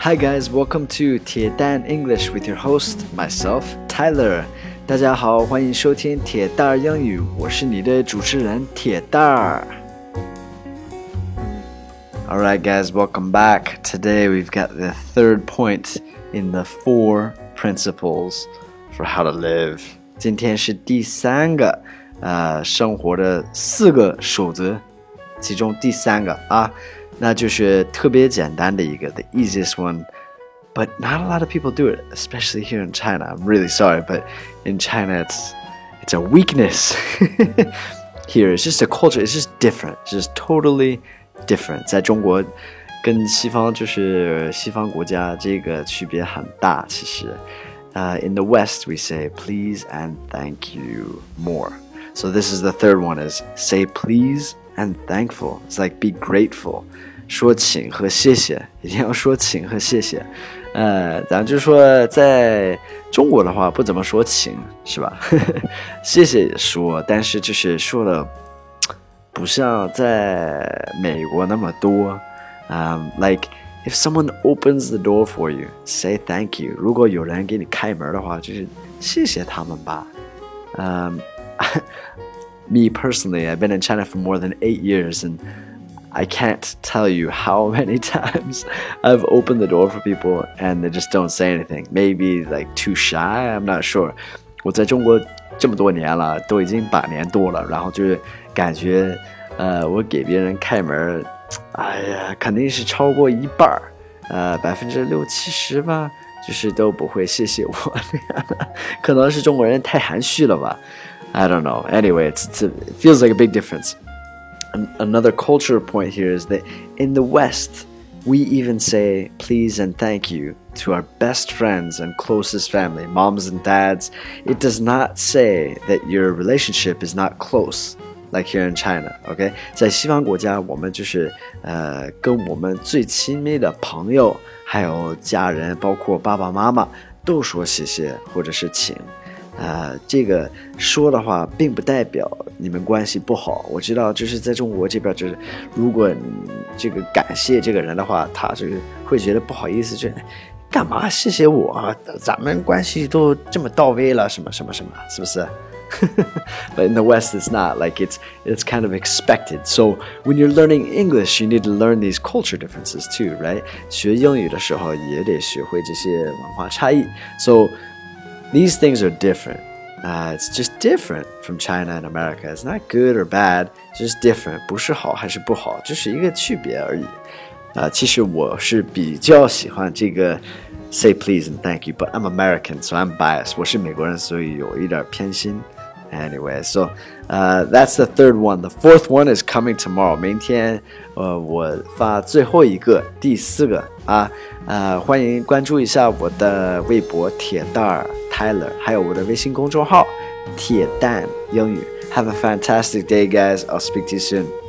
Hi guys, welcome to 铁蛋 English with your host myself Tyler. 大家好，欢迎收听铁蛋儿英语，我是你的主持人铁蛋儿。Alright guys, welcome back. Today we've got the third point in the four principles for how to live. 今天是第三个，呃，生活的四个守则，其中第三个啊。 那就是特别简单的一个，the easiest one。But not a lot of people do it, especially here in China. I'm really sorry, but in China it's it's a weakness. here it's just a culture, it's just different, it's just totally different. 在中国跟西方就是西方国家这个区别很大，其实。Uh, in the West, we say please and thank you more. So this is the third one: is say please and thankful. It's like be grateful. 说请和谢谢，一定要说请和谢谢。呃，咱就是说，在中国的话不怎么说请，是吧？谢谢也说，但是就是说的不像在美国那么多。嗯，like if someone opens the door for you, say thank you。如果有人给你开门的话，就是谢谢他们吧。嗯，me personally, I've been in China for more than eight years and I can't tell you how many times I've opened the door for people and they just don't say anything. Maybe like too shy, I'm not sure. 我在中国这么多年了，都已经八年多了，然后就是感觉，呃，我给别人开门，哎呀，肯定是超过一半儿，呃，百分之六七十吧，就是都不会谢谢我那样的，可能是中国人太含蓄了吧，I don't know. Anyway, it's, it's a, it feels like a big difference another cultural point here is that in the West, we even say please and thank you to our best friends and closest family, moms and dads. It does not say that your relationship is not close. Like here in China, OK，在西方国家，我们就是呃，跟我们最亲密的朋友，还有家人，包括爸爸妈妈，都说谢谢或者是请。 啊，这个说的话并不代表你们关系不好。我知道，就是在中国这边，就是如果这个感谢这个人的话，他这个会觉得不好意思，就干嘛谢谢我？咱们关系都这么到位了，什么什么什么，是不是？But in the West, it's not like it's it's kind of expected. So when you're learning English, you need to learn these culture differences too, right? 学英语的时候也得学会这些文化差异。So these things are different. Uh, it's just different from China and America. It's not good or bad, it's just different. 不是好还是不好，就是一个区别而已。啊、uh,，其实我是比较喜欢这个 say please and thank you, but I'm American, so I'm biased. 我是美国人，所以有一点偏心。Anyway, so uh, that's the third one. The fourth one is coming tomorrow. 明天，呃，我发最后一个，第四个啊，呃，欢迎关注一下我的微博铁蛋儿 Tyler，还有我的微信公众号铁蛋英语。Have a fantastic day, guys. I'll speak to you soon.